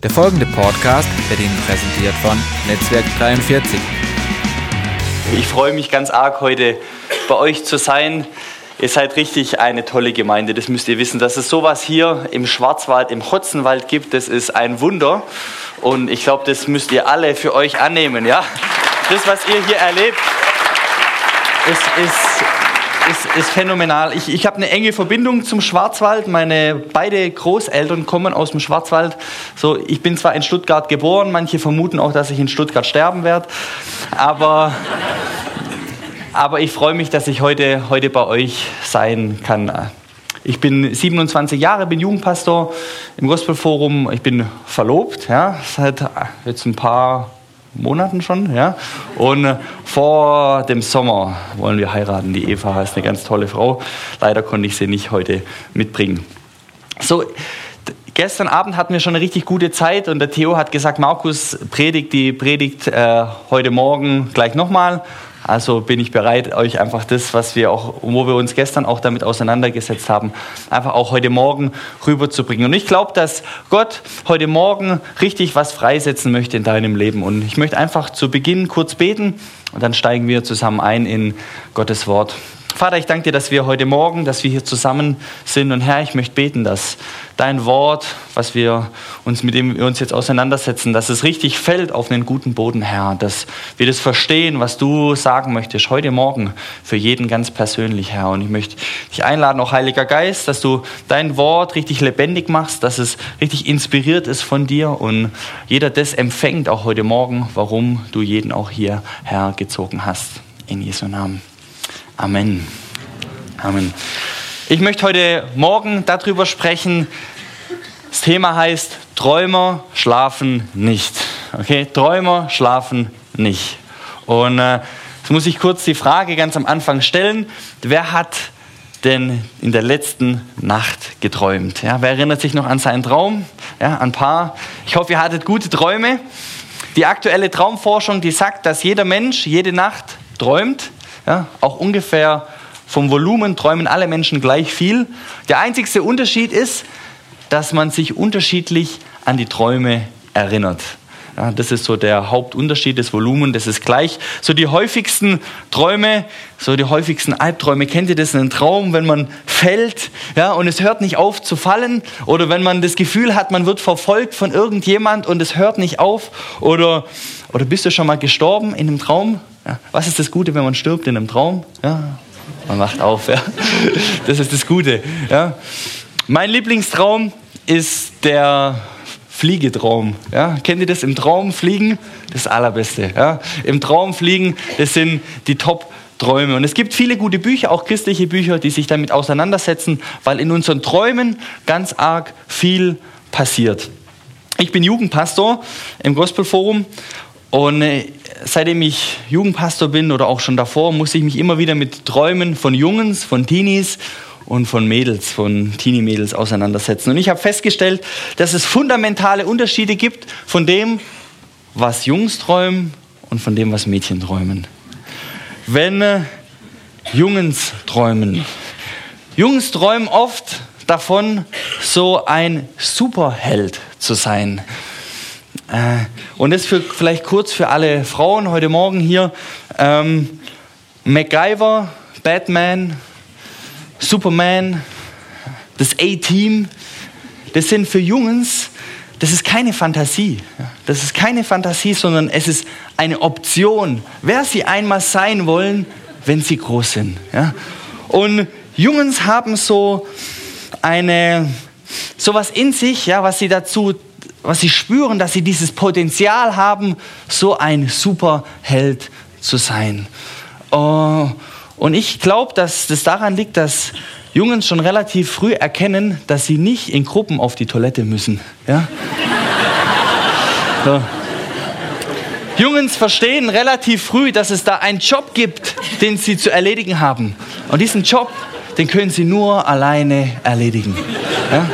Der folgende Podcast wird Ihnen präsentiert von Netzwerk 43. Ich freue mich ganz arg, heute bei euch zu sein. Ihr seid richtig eine tolle Gemeinde, das müsst ihr wissen. Dass es sowas hier im Schwarzwald, im Hotzenwald gibt, das ist ein Wunder. Und ich glaube, das müsst ihr alle für euch annehmen. Ja? Das, was ihr hier erlebt, ist, ist ist, ist phänomenal. Ich, ich habe eine enge Verbindung zum Schwarzwald. Meine beide Großeltern kommen aus dem Schwarzwald. So, ich bin zwar in Stuttgart geboren, manche vermuten auch, dass ich in Stuttgart sterben werde, aber, aber ich freue mich, dass ich heute, heute bei euch sein kann. Ich bin 27 Jahre, bin Jugendpastor im Gospelforum. Ich bin verlobt, ja, seit jetzt ein paar Monaten schon, ja. Und äh, vor dem Sommer wollen wir heiraten. Die Eva ist eine ganz tolle Frau. Leider konnte ich sie nicht heute mitbringen. So, gestern Abend hatten wir schon eine richtig gute Zeit und der Theo hat gesagt, Markus predigt die Predigt äh, heute Morgen gleich nochmal. Also bin ich bereit, euch einfach das, was wir auch, wo wir uns gestern auch damit auseinandergesetzt haben, einfach auch heute Morgen rüberzubringen. Und ich glaube, dass Gott heute Morgen richtig was freisetzen möchte in deinem Leben. Und ich möchte einfach zu Beginn kurz beten und dann steigen wir zusammen ein in Gottes Wort. Vater, ich danke dir, dass wir heute Morgen, dass wir hier zusammen sind. Und Herr, ich möchte beten, dass dein Wort, was wir uns mit dem wir uns jetzt auseinandersetzen, dass es richtig fällt auf einen guten Boden, Herr. Dass wir das verstehen, was du sagen möchtest heute Morgen für jeden ganz persönlich, Herr. Und ich möchte dich einladen, auch Heiliger Geist, dass du dein Wort richtig lebendig machst, dass es richtig inspiriert ist von dir und jeder das empfängt, auch heute Morgen, warum du jeden auch hier hergezogen hast. In Jesu Namen. Amen. Amen. Ich möchte heute Morgen darüber sprechen. Das Thema heißt Träumer schlafen nicht. Okay, Träumer schlafen nicht. Und äh, jetzt muss ich kurz die Frage ganz am Anfang stellen: Wer hat denn in der letzten Nacht geträumt? Ja, wer erinnert sich noch an seinen Traum? Ja, ein paar. Ich hoffe, ihr hattet gute Träume. Die aktuelle Traumforschung, die sagt, dass jeder Mensch jede Nacht träumt. Ja, auch ungefähr vom Volumen träumen alle Menschen gleich viel. Der einzigste Unterschied ist, dass man sich unterschiedlich an die Träume erinnert. Ja, das ist so der Hauptunterschied des Volumens, das ist gleich. So die häufigsten Träume, so die häufigsten Albträume, kennt ihr das? Ein Traum, wenn man fällt ja, und es hört nicht auf zu fallen oder wenn man das Gefühl hat, man wird verfolgt von irgendjemand und es hört nicht auf oder, oder bist du schon mal gestorben in einem Traum? Ja. Was ist das Gute, wenn man stirbt in einem Traum? Ja. Man wacht auf. Ja. Das ist das Gute. Ja. Mein Lieblingstraum ist der Fliegetraum. Ja. Kennt ihr das? Im Traum fliegen? Das Allerbeste. Ja. Im Traum fliegen, das sind die Top- Träume. Und es gibt viele gute Bücher, auch christliche Bücher, die sich damit auseinandersetzen, weil in unseren Träumen ganz arg viel passiert. Ich bin Jugendpastor im Gospelforum und äh, seitdem ich Jugendpastor bin oder auch schon davor, muss ich mich immer wieder mit Träumen von Jungs, von Teenies und von Mädels, von Teenie-Mädels auseinandersetzen. Und ich habe festgestellt, dass es fundamentale Unterschiede gibt von dem, was Jungs träumen und von dem, was Mädchen träumen. Wenn äh, Jungs träumen, Jungs träumen oft davon, so ein Superheld zu sein. Äh, und das für, vielleicht kurz für alle Frauen heute Morgen hier. Ähm, MacGyver, Batman, Superman, das A-Team, das sind für Jungs, das ist keine Fantasie. Das ist keine Fantasie, sondern es ist eine Option, wer sie einmal sein wollen, wenn sie groß sind. Ja? Und Jungs haben so eine, sowas in sich, ja, was sie dazu was sie spüren, dass sie dieses Potenzial haben, so ein Superheld zu sein. Oh, und ich glaube, dass das daran liegt, dass Jungs schon relativ früh erkennen, dass sie nicht in Gruppen auf die Toilette müssen. Ja? So. Jungs verstehen relativ früh, dass es da einen Job gibt, den sie zu erledigen haben. Und diesen Job, den können sie nur alleine erledigen. Ja?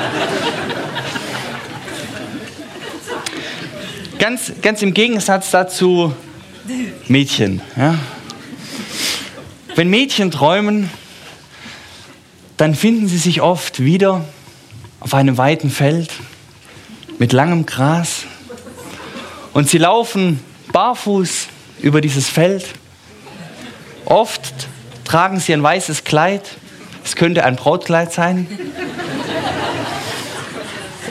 Ganz, ganz im Gegensatz dazu Mädchen. Ja? Wenn Mädchen träumen, dann finden sie sich oft wieder auf einem weiten Feld mit langem Gras. Und sie laufen barfuß über dieses Feld. Oft tragen sie ein weißes Kleid. Es könnte ein Brautkleid sein.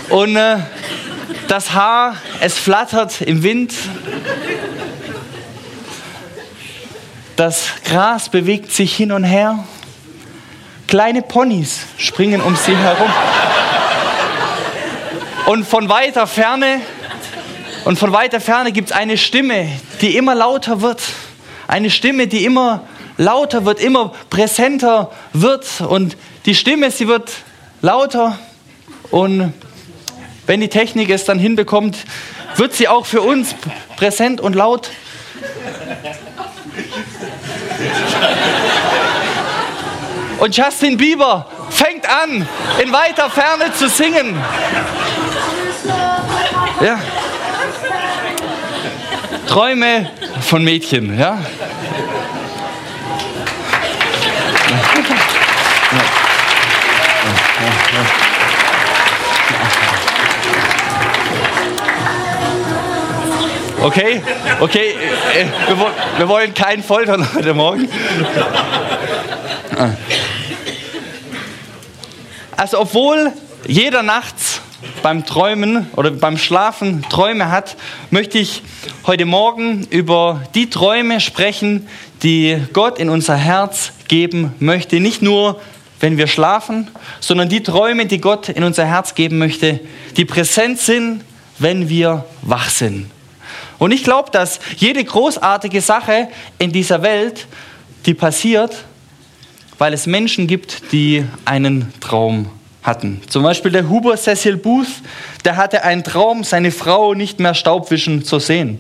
Und äh, das Haar, es flattert im Wind. Das Gras bewegt sich hin und her. Kleine Ponys springen um sie herum. Und von weiter Ferne, und von weiter Ferne gibt es eine Stimme, die immer lauter wird. Eine Stimme, die immer lauter wird, immer präsenter wird. Und die Stimme, sie wird lauter. Und wenn die Technik es dann hinbekommt, wird sie auch für uns präsent und laut. Und Justin Bieber fängt an, in weiter Ferne zu singen. Ja. Träume von Mädchen, ja. Okay, okay, äh, wir, wir wollen keinen Foltern heute Morgen. Also obwohl jeder nachts beim Träumen oder beim Schlafen Träume hat, möchte ich heute Morgen über die Träume sprechen, die Gott in unser Herz geben möchte. Nicht nur, wenn wir schlafen, sondern die Träume, die Gott in unser Herz geben möchte, die präsent sind, wenn wir wach sind. Und ich glaube, dass jede großartige Sache in dieser Welt, die passiert, weil es Menschen gibt, die einen Traum hatten. Zum Beispiel der Huber Cecil Booth, der hatte einen Traum, seine Frau nicht mehr Staubwischen zu sehen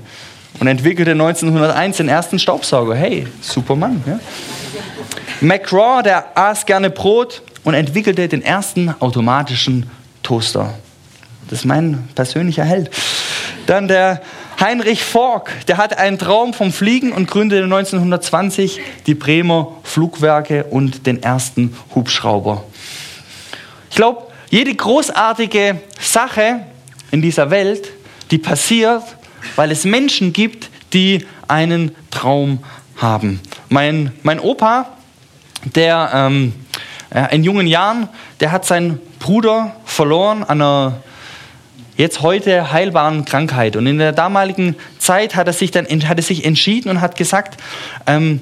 und entwickelte 1901 den ersten Staubsauger. Hey, super Mann. Ja? McGraw, der aß gerne Brot und entwickelte den ersten automatischen Toaster. Das ist mein persönlicher Held. Dann der Heinrich Fork, der hatte einen Traum vom Fliegen und gründete 1920 die Bremer Flugwerke und den ersten Hubschrauber. Ich glaube, jede großartige Sache in dieser Welt, die passiert, weil es Menschen gibt, die einen Traum haben. Mein, mein Opa, der ähm, in jungen Jahren, der hat seinen Bruder verloren an einer jetzt heute heilbaren Krankheit. Und in der damaligen Zeit hat er sich dann hat er sich entschieden und hat gesagt, ähm,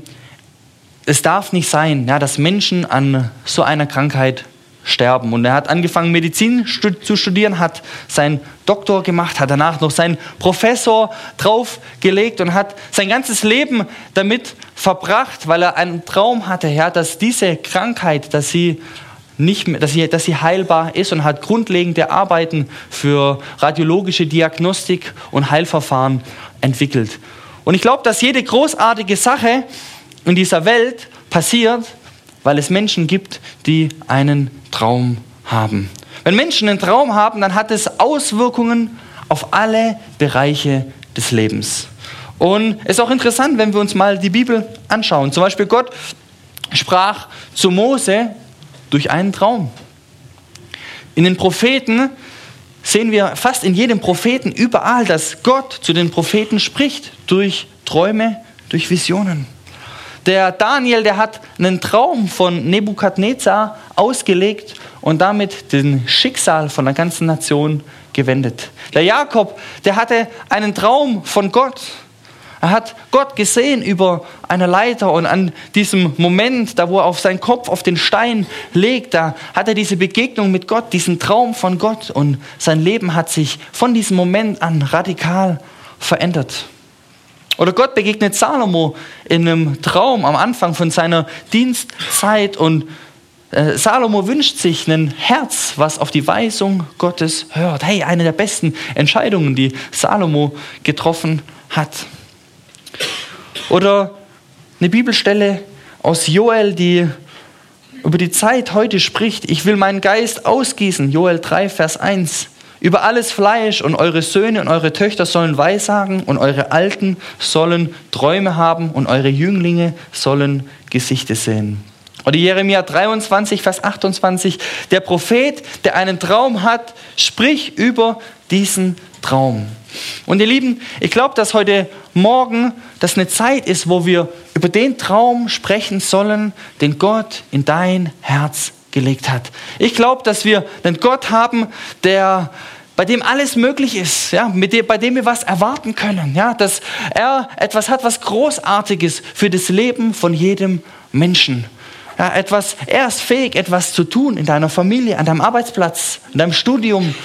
es darf nicht sein, ja, dass Menschen an so einer Krankheit sterben. Und er hat angefangen, Medizin zu studieren, hat seinen Doktor gemacht, hat danach noch seinen Professor draufgelegt und hat sein ganzes Leben damit verbracht, weil er einen Traum hatte, ja, dass diese Krankheit, dass sie nicht mehr, dass sie, dass sie heilbar ist und hat grundlegende Arbeiten für radiologische Diagnostik und Heilverfahren entwickelt. Und ich glaube, dass jede großartige Sache in dieser Welt passiert, weil es Menschen gibt, die einen Traum haben. Wenn Menschen einen Traum haben, dann hat es Auswirkungen auf alle Bereiche des Lebens. Und es ist auch interessant, wenn wir uns mal die Bibel anschauen. Zum Beispiel Gott sprach zu Mose durch einen Traum. In den Propheten sehen wir fast in jedem Propheten überall, dass Gott zu den Propheten spricht durch Träume, durch Visionen. Der Daniel, der hat einen Traum von Nebukadnezar ausgelegt und damit den Schicksal von der ganzen Nation gewendet. Der Jakob, der hatte einen Traum von Gott. Er hat Gott gesehen über eine Leiter und an diesem Moment, da wo er auf seinen Kopf auf den Stein legt, da hat er diese Begegnung mit Gott, diesen Traum von Gott und sein Leben hat sich von diesem Moment an radikal verändert. Oder Gott begegnet Salomo in einem Traum am Anfang von seiner Dienstzeit und äh, Salomo wünscht sich ein Herz, was auf die Weisung Gottes hört. Hey, eine der besten Entscheidungen, die Salomo getroffen hat. Oder eine Bibelstelle aus Joel, die über die Zeit heute spricht. Ich will meinen Geist ausgießen. Joel 3, Vers 1 über alles Fleisch und eure Söhne und eure Töchter sollen Weissagen und eure Alten sollen Träume haben und eure Jünglinge sollen Gesichter sehen. Oder Jeremia 23, Vers 28, der Prophet, der einen Traum hat, sprich über diesen Traum. Und ihr Lieben, ich glaube, dass heute Morgen das eine Zeit ist, wo wir über den Traum sprechen sollen, den Gott in dein Herz gelegt hat. Ich glaube, dass wir einen Gott haben, der bei dem alles möglich ist, ja, mit dem, bei dem wir was erwarten können, ja, dass er etwas hat, was Großartiges für das Leben von jedem Menschen. Ja, etwas, er ist fähig, etwas zu tun in deiner Familie, an deinem Arbeitsplatz, in deinem Studium,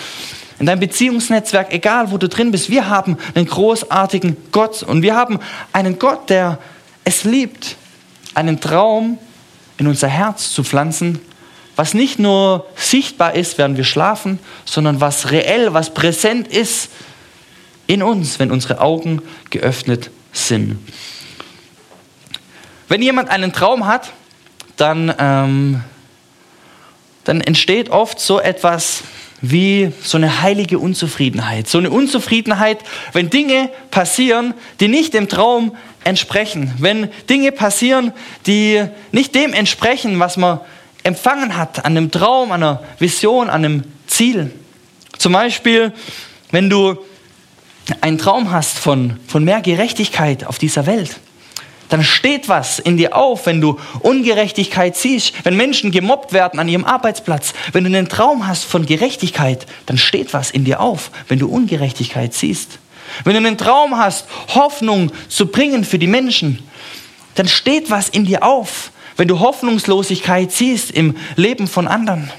in deinem Beziehungsnetzwerk, egal wo du drin bist. Wir haben einen großartigen Gott und wir haben einen Gott, der es liebt, einen Traum in unser Herz zu pflanzen, was nicht nur sichtbar ist, während wir schlafen, sondern was reell, was präsent ist in uns, wenn unsere Augen geöffnet sind. Wenn jemand einen Traum hat, dann, ähm, dann entsteht oft so etwas wie so eine heilige Unzufriedenheit. So eine Unzufriedenheit, wenn Dinge passieren, die nicht dem Traum entsprechen. Wenn Dinge passieren, die nicht dem entsprechen, was man empfangen hat, an einem Traum, an einer Vision, an einem Ziel. Zum Beispiel, wenn du einen Traum hast von, von mehr Gerechtigkeit auf dieser Welt dann steht was in dir auf, wenn du Ungerechtigkeit siehst, wenn Menschen gemobbt werden an ihrem Arbeitsplatz, wenn du einen Traum hast von Gerechtigkeit, dann steht was in dir auf, wenn du Ungerechtigkeit siehst. Wenn du einen Traum hast, Hoffnung zu bringen für die Menschen, dann steht was in dir auf, wenn du Hoffnungslosigkeit siehst im Leben von anderen.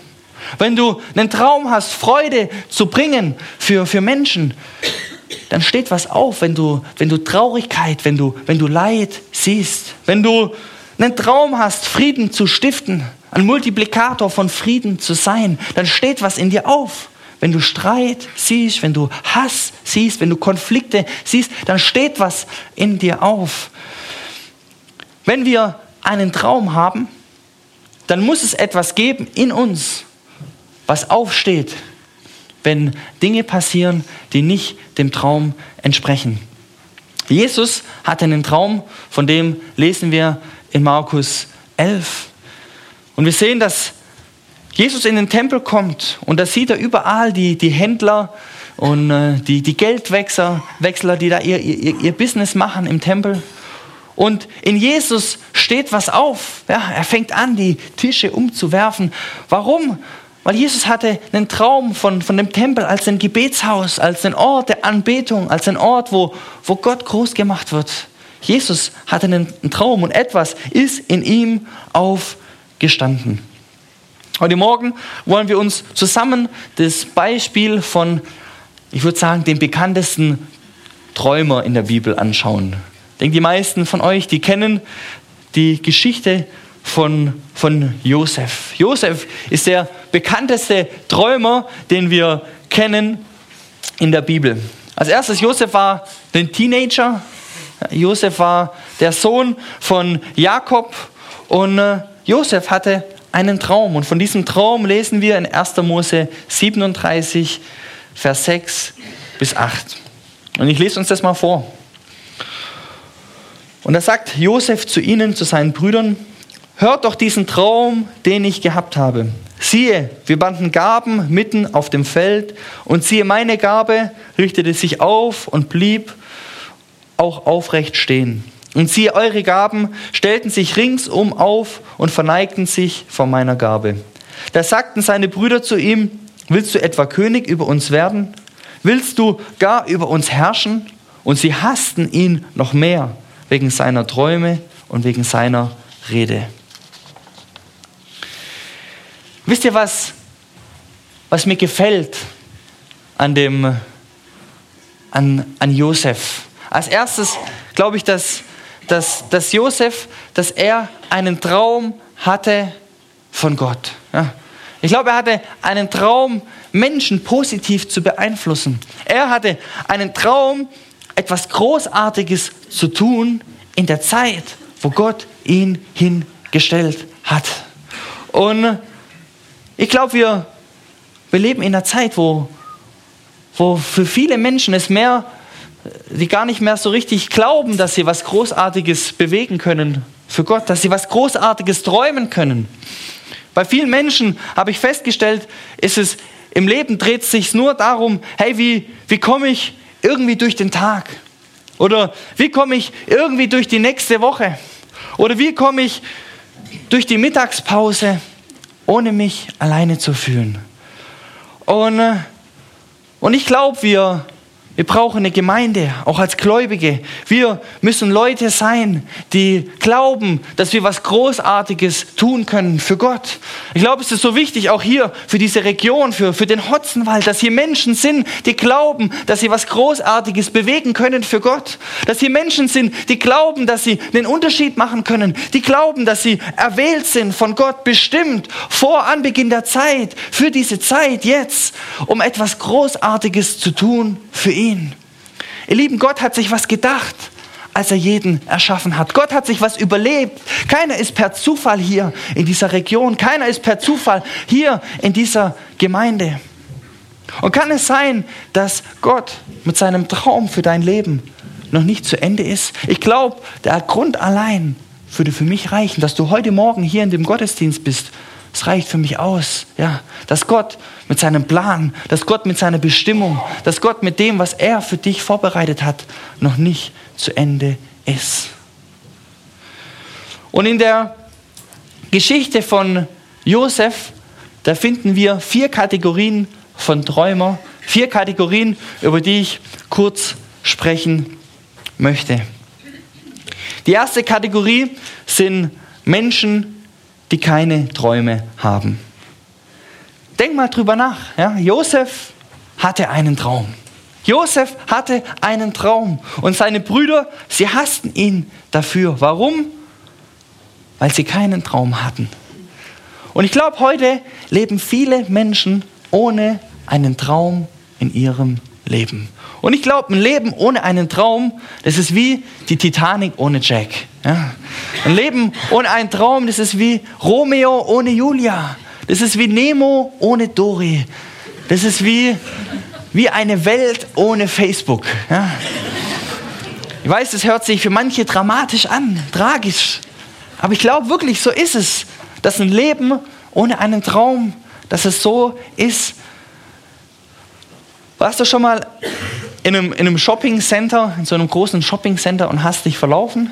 Wenn du einen Traum hast, Freude zu bringen für, für Menschen, dann steht was auf, wenn du, wenn du Traurigkeit, wenn du, wenn du Leid siehst, wenn du einen Traum hast, Frieden zu stiften, ein Multiplikator von Frieden zu sein, dann steht was in dir auf. Wenn du Streit siehst, wenn du Hass siehst, wenn du Konflikte siehst, dann steht was in dir auf. Wenn wir einen Traum haben, dann muss es etwas geben in uns, was aufsteht, wenn Dinge passieren, die nicht dem Traum entsprechen. Jesus hatte einen Traum, von dem lesen wir in Markus 11. Und wir sehen, dass Jesus in den Tempel kommt und da sieht er überall die, die Händler und äh, die, die Geldwechsler, Wechsler, die da ihr, ihr, ihr Business machen im Tempel. Und in Jesus steht was auf. Ja, er fängt an, die Tische umzuwerfen. Warum? Weil Jesus hatte einen Traum von, von dem Tempel als ein Gebetshaus, als ein Ort der Anbetung, als ein Ort, wo, wo Gott groß gemacht wird. Jesus hatte einen, Traum und etwas ist in ihm aufgestanden. Heute Morgen wollen wir uns zusammen das Beispiel von, ich würde sagen, dem bekanntesten Träumer in der Bibel anschauen. Ich denke, die meisten von euch, die kennen die Geschichte von, von Josef. Josef ist der bekannteste Träumer, den wir kennen in der Bibel. Als erstes, Josef war ein Teenager. Josef war der Sohn von Jakob und äh, Josef hatte einen Traum. Und von diesem Traum lesen wir in 1. Mose 37, Vers 6 bis 8. Und ich lese uns das mal vor. Und da sagt Josef zu ihnen, zu seinen Brüdern, hört doch diesen Traum, den ich gehabt habe. Siehe, wir banden Gaben mitten auf dem Feld und siehe, meine Gabe richtete sich auf und blieb auch aufrecht stehen. Und siehe, eure Gaben stellten sich ringsum auf und verneigten sich vor meiner Gabe. Da sagten seine Brüder zu ihm, willst du etwa König über uns werden? Willst du gar über uns herrschen? Und sie hassten ihn noch mehr wegen seiner Träume und wegen seiner Rede. Wisst ihr was, was mir gefällt an dem, an, an Josef? Als erstes glaube ich, dass, dass, dass Josef, dass er einen Traum hatte von Gott. Ja. Ich glaube, er hatte einen Traum, Menschen positiv zu beeinflussen. Er hatte einen Traum, etwas Großartiges zu tun in der Zeit, wo Gott ihn hingestellt hat. Und ich glaube, wir, wir leben in einer Zeit, wo, wo für viele Menschen es mehr, die gar nicht mehr so richtig glauben, dass sie was Großartiges bewegen können, für Gott, dass sie was Großartiges träumen können. Bei vielen Menschen habe ich festgestellt, ist es im Leben dreht es sich nur darum, hey, wie, wie komme ich irgendwie durch den Tag? Oder wie komme ich irgendwie durch die nächste Woche? Oder wie komme ich durch die Mittagspause, ohne mich alleine zu fühlen? Und, äh, und ich glaube, wir wir brauchen eine Gemeinde, auch als Gläubige. Wir müssen Leute sein, die glauben, dass wir was Großartiges tun können für Gott. Ich glaube, es ist so wichtig, auch hier für diese Region, für, für den Hotzenwald, dass hier Menschen sind, die glauben, dass sie was Großartiges bewegen können für Gott. Dass hier Menschen sind, die glauben, dass sie einen Unterschied machen können. Die glauben, dass sie erwählt sind, von Gott bestimmt, vor Anbeginn der Zeit, für diese Zeit jetzt, um etwas Großartiges zu tun für ihn ihn. Ihr Lieben, Gott hat sich was gedacht, als er jeden erschaffen hat. Gott hat sich was überlebt. Keiner ist per Zufall hier in dieser Region. Keiner ist per Zufall hier in dieser Gemeinde. Und kann es sein, dass Gott mit seinem Traum für dein Leben noch nicht zu Ende ist? Ich glaube, der Grund allein würde für mich reichen, dass du heute Morgen hier in dem Gottesdienst bist es reicht für mich aus, ja, dass Gott mit seinem Plan, dass Gott mit seiner Bestimmung, dass Gott mit dem, was er für dich vorbereitet hat, noch nicht zu Ende ist. Und in der Geschichte von Josef, da finden wir vier Kategorien von Träumer, vier Kategorien, über die ich kurz sprechen möchte. Die erste Kategorie sind Menschen, die keine Träume haben. Denk mal drüber nach. Ja? Josef hatte einen Traum. Josef hatte einen Traum und seine Brüder, sie hassten ihn dafür. Warum? Weil sie keinen Traum hatten. Und ich glaube, heute leben viele Menschen ohne einen Traum in ihrem Leben. Und ich glaube, ein Leben ohne einen Traum, das ist wie die Titanic ohne Jack. Ja? Ein Leben ohne einen Traum, das ist wie Romeo ohne Julia. Das ist wie Nemo ohne Dory. Das ist wie, wie eine Welt ohne Facebook. Ja? Ich weiß, das hört sich für manche dramatisch an, tragisch. Aber ich glaube wirklich, so ist es, dass ein Leben ohne einen Traum, dass es so ist. Warst du schon mal in einem, in einem Shopping Center, in so einem großen Shopping Center und hast dich verlaufen?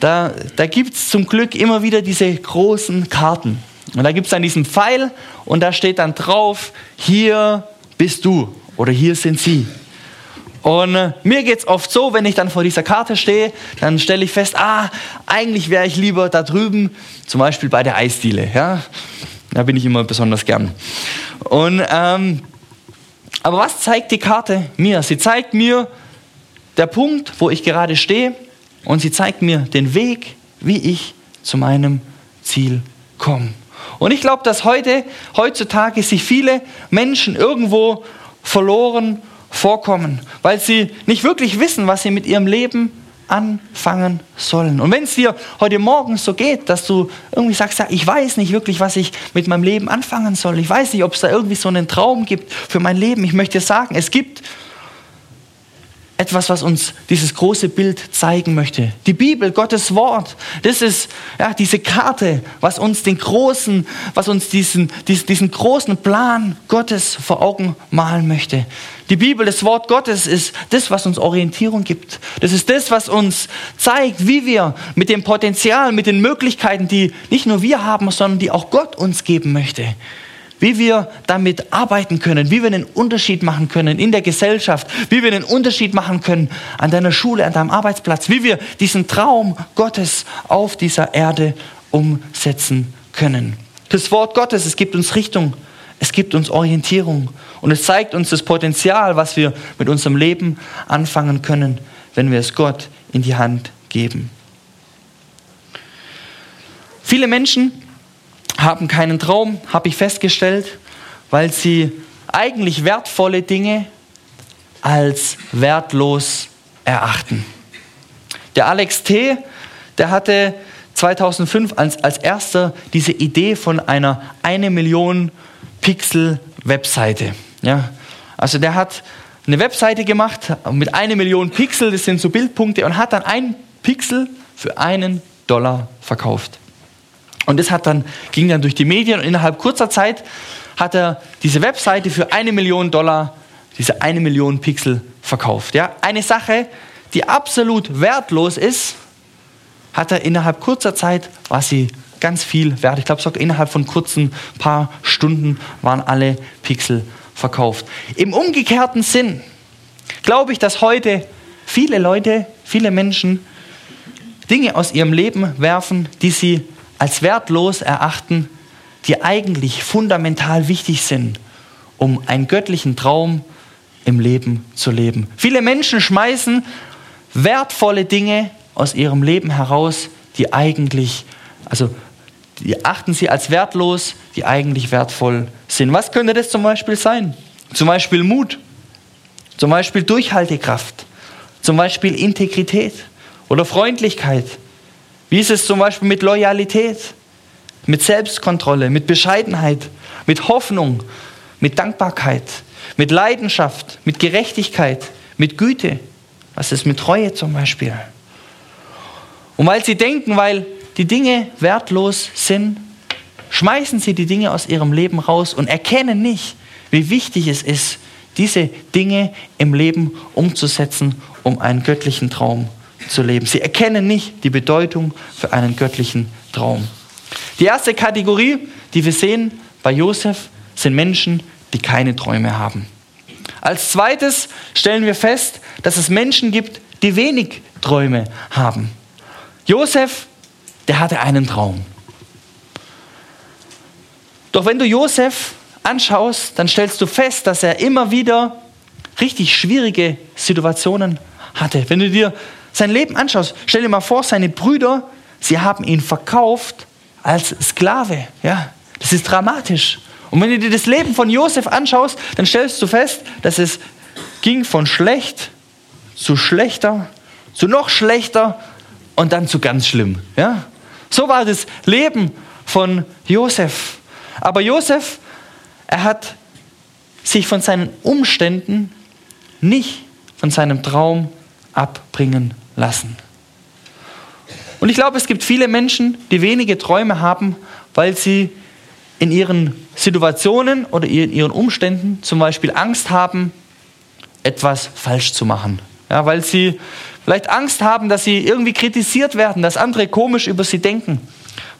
Da, da gibt es zum Glück immer wieder diese großen Karten. Und da gibt es dann diesen Pfeil und da steht dann drauf, hier bist du oder hier sind sie. Und äh, mir geht es oft so, wenn ich dann vor dieser Karte stehe, dann stelle ich fest, ah, eigentlich wäre ich lieber da drüben, zum Beispiel bei der Eisdiele. Ja? Da bin ich immer besonders gern. Und ähm, aber was zeigt die Karte mir? Sie zeigt mir der Punkt, wo ich gerade stehe und sie zeigt mir den Weg, wie ich zu meinem Ziel komme. Und ich glaube, dass heute, heutzutage sich viele Menschen irgendwo verloren vorkommen, weil sie nicht wirklich wissen, was sie mit ihrem Leben anfangen sollen. Und wenn es dir heute Morgen so geht, dass du irgendwie sagst, ja, ich weiß nicht wirklich, was ich mit meinem Leben anfangen soll. Ich weiß nicht, ob es da irgendwie so einen Traum gibt für mein Leben. Ich möchte dir sagen, es gibt etwas, was uns dieses große Bild zeigen möchte. Die Bibel, Gottes Wort, das ist ja, diese Karte, was uns den großen, was uns diesen, diesen, diesen großen Plan Gottes vor Augen malen möchte. Die Bibel, das Wort Gottes ist das, was uns Orientierung gibt. Das ist das, was uns zeigt, wie wir mit dem Potenzial, mit den Möglichkeiten, die nicht nur wir haben, sondern die auch Gott uns geben möchte, wie wir damit arbeiten können, wie wir einen Unterschied machen können in der Gesellschaft, wie wir einen Unterschied machen können an deiner Schule, an deinem Arbeitsplatz, wie wir diesen Traum Gottes auf dieser Erde umsetzen können. Das Wort Gottes, es gibt uns Richtung, es gibt uns Orientierung und es zeigt uns das Potenzial, was wir mit unserem Leben anfangen können, wenn wir es Gott in die Hand geben. Viele Menschen haben keinen Traum, habe ich festgestellt, weil sie eigentlich wertvolle Dinge als wertlos erachten. Der Alex T., der hatte 2005 als, als erster diese Idee von einer eine Million Pixel Webseite. Ja, also der hat eine Webseite gemacht mit eine Million Pixel, das sind so Bildpunkte, und hat dann ein Pixel für einen Dollar verkauft. Und das hat dann, ging dann durch die Medien und innerhalb kurzer Zeit hat er diese Webseite für eine Million Dollar, diese eine Million Pixel verkauft. Ja? Eine Sache, die absolut wertlos ist, hat er innerhalb kurzer Zeit, war sie ganz viel wert. Ich glaube sogar innerhalb von kurzen paar Stunden waren alle Pixel verkauft. Im umgekehrten Sinn glaube ich, dass heute viele Leute, viele Menschen Dinge aus ihrem Leben werfen, die sie als wertlos erachten, die eigentlich fundamental wichtig sind, um einen göttlichen Traum im Leben zu leben. Viele Menschen schmeißen wertvolle Dinge aus ihrem Leben heraus, die eigentlich, also die achten sie als wertlos, die eigentlich wertvoll sind. Was könnte das zum Beispiel sein? Zum Beispiel Mut, zum Beispiel Durchhaltekraft, zum Beispiel Integrität oder Freundlichkeit. Wie ist es zum Beispiel mit Loyalität, mit Selbstkontrolle, mit Bescheidenheit, mit Hoffnung, mit Dankbarkeit, mit Leidenschaft, mit Gerechtigkeit, mit Güte? Was ist mit Treue zum Beispiel? Und weil sie denken, weil die Dinge wertlos sind, schmeißen sie die Dinge aus ihrem Leben raus und erkennen nicht, wie wichtig es ist, diese Dinge im Leben umzusetzen, um einen göttlichen Traum zu leben. Sie erkennen nicht die Bedeutung für einen göttlichen Traum. Die erste Kategorie, die wir sehen bei Josef, sind Menschen, die keine Träume haben. Als zweites stellen wir fest, dass es Menschen gibt, die wenig Träume haben. Josef, der hatte einen Traum. Doch wenn du Josef anschaust, dann stellst du fest, dass er immer wieder richtig schwierige Situationen hatte. Wenn du dir sein Leben anschaust, stell dir mal vor, seine Brüder, sie haben ihn verkauft als Sklave. Ja, das ist dramatisch. Und wenn du dir das Leben von Josef anschaust, dann stellst du fest, dass es ging von schlecht zu schlechter, zu noch schlechter und dann zu ganz schlimm. Ja? So war das Leben von Josef. Aber Josef, er hat sich von seinen Umständen nicht von seinem Traum abbringen lassen. Und ich glaube, es gibt viele Menschen, die wenige Träume haben, weil sie in ihren Situationen oder in ihren Umständen zum Beispiel Angst haben, etwas falsch zu machen. Ja, weil sie vielleicht Angst haben, dass sie irgendwie kritisiert werden, dass andere komisch über sie denken.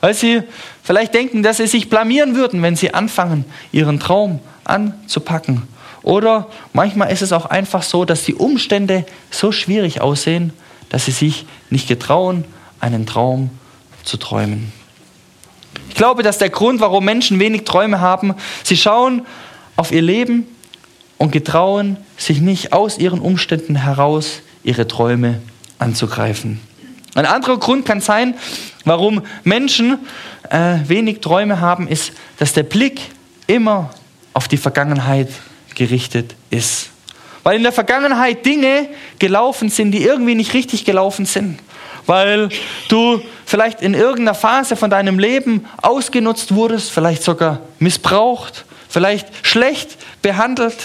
Weil sie vielleicht denken, dass sie sich blamieren würden, wenn sie anfangen, ihren Traum anzupacken. Oder manchmal ist es auch einfach so, dass die Umstände so schwierig aussehen, dass sie sich nicht getrauen, einen Traum zu träumen. Ich glaube, dass der Grund, warum Menschen wenig Träume haben, sie schauen auf ihr Leben und getrauen sich nicht aus ihren Umständen heraus, ihre Träume anzugreifen. Ein anderer Grund kann sein, warum Menschen äh, wenig Träume haben, ist, dass der Blick immer auf die Vergangenheit gerichtet ist. Weil in der Vergangenheit Dinge gelaufen sind, die irgendwie nicht richtig gelaufen sind. Weil du vielleicht in irgendeiner Phase von deinem Leben ausgenutzt wurdest, vielleicht sogar missbraucht, vielleicht schlecht behandelt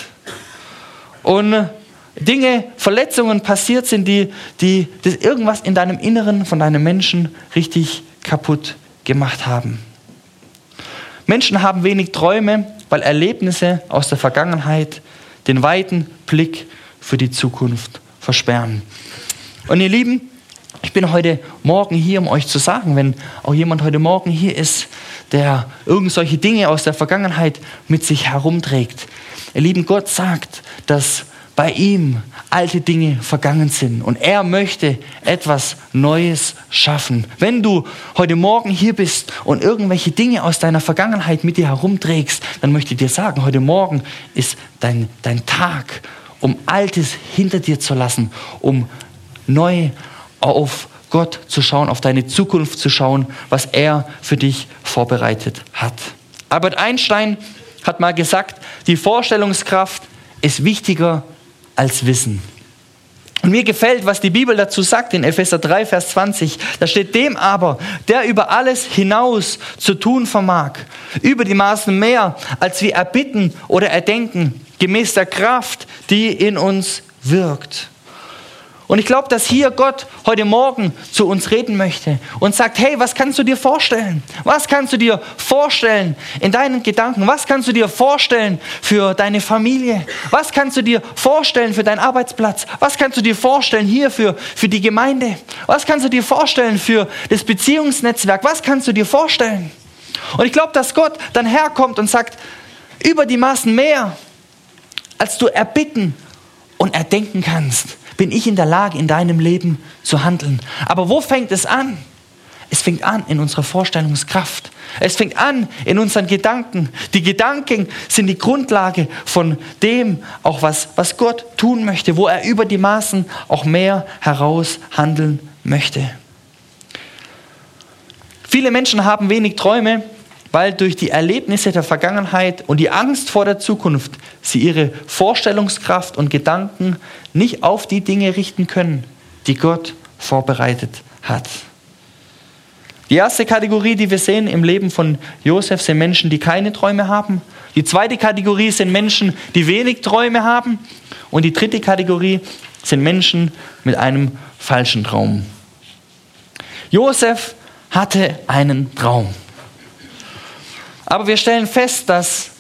und Dinge, Verletzungen passiert sind, die, die das irgendwas in deinem Inneren von deinem Menschen richtig kaputt gemacht haben. Menschen haben wenig Träume, weil Erlebnisse aus der Vergangenheit den weiten Blick für die Zukunft versperren. Und ihr Lieben, ich bin heute Morgen hier, um euch zu sagen, wenn auch jemand heute Morgen hier ist, der irgend solche Dinge aus der Vergangenheit mit sich herumträgt. Ihr Lieben, Gott sagt, dass bei ihm alte Dinge vergangen sind und er möchte etwas Neues schaffen. Wenn du heute Morgen hier bist und irgendwelche Dinge aus deiner Vergangenheit mit dir herumträgst, dann möchte ich dir sagen, heute Morgen ist dein, dein Tag, um Altes hinter dir zu lassen, um neu auf Gott zu schauen, auf deine Zukunft zu schauen, was er für dich vorbereitet hat. Albert Einstein hat mal gesagt, die Vorstellungskraft ist wichtiger als Wissen. Und mir gefällt, was die Bibel dazu sagt in Epheser 3, Vers 20. Da steht dem aber, der über alles hinaus zu tun vermag, über die Maßen mehr, als wir erbitten oder erdenken, gemäß der Kraft, die in uns wirkt. Und ich glaube, dass hier Gott heute Morgen zu uns reden möchte und sagt, hey, was kannst du dir vorstellen? Was kannst du dir vorstellen in deinen Gedanken? Was kannst du dir vorstellen für deine Familie? Was kannst du dir vorstellen für deinen Arbeitsplatz? Was kannst du dir vorstellen hier für, für die Gemeinde? Was kannst du dir vorstellen für das Beziehungsnetzwerk? Was kannst du dir vorstellen? Und ich glaube, dass Gott dann herkommt und sagt, über die Maßen mehr, als du erbitten und erdenken kannst bin ich in der Lage, in deinem Leben zu handeln. Aber wo fängt es an? Es fängt an in unserer Vorstellungskraft. Es fängt an in unseren Gedanken. Die Gedanken sind die Grundlage von dem, auch was, was Gott tun möchte, wo er über die Maßen auch mehr heraus handeln möchte. Viele Menschen haben wenig Träume, weil durch die Erlebnisse der Vergangenheit und die Angst vor der Zukunft sie ihre Vorstellungskraft und Gedanken nicht auf die Dinge richten können, die Gott vorbereitet hat. Die erste Kategorie, die wir sehen im Leben von Josef, sind Menschen, die keine Träume haben. Die zweite Kategorie sind Menschen, die wenig Träume haben. Und die dritte Kategorie sind Menschen mit einem falschen Traum. Josef hatte einen Traum. Aber wir stellen fest, dass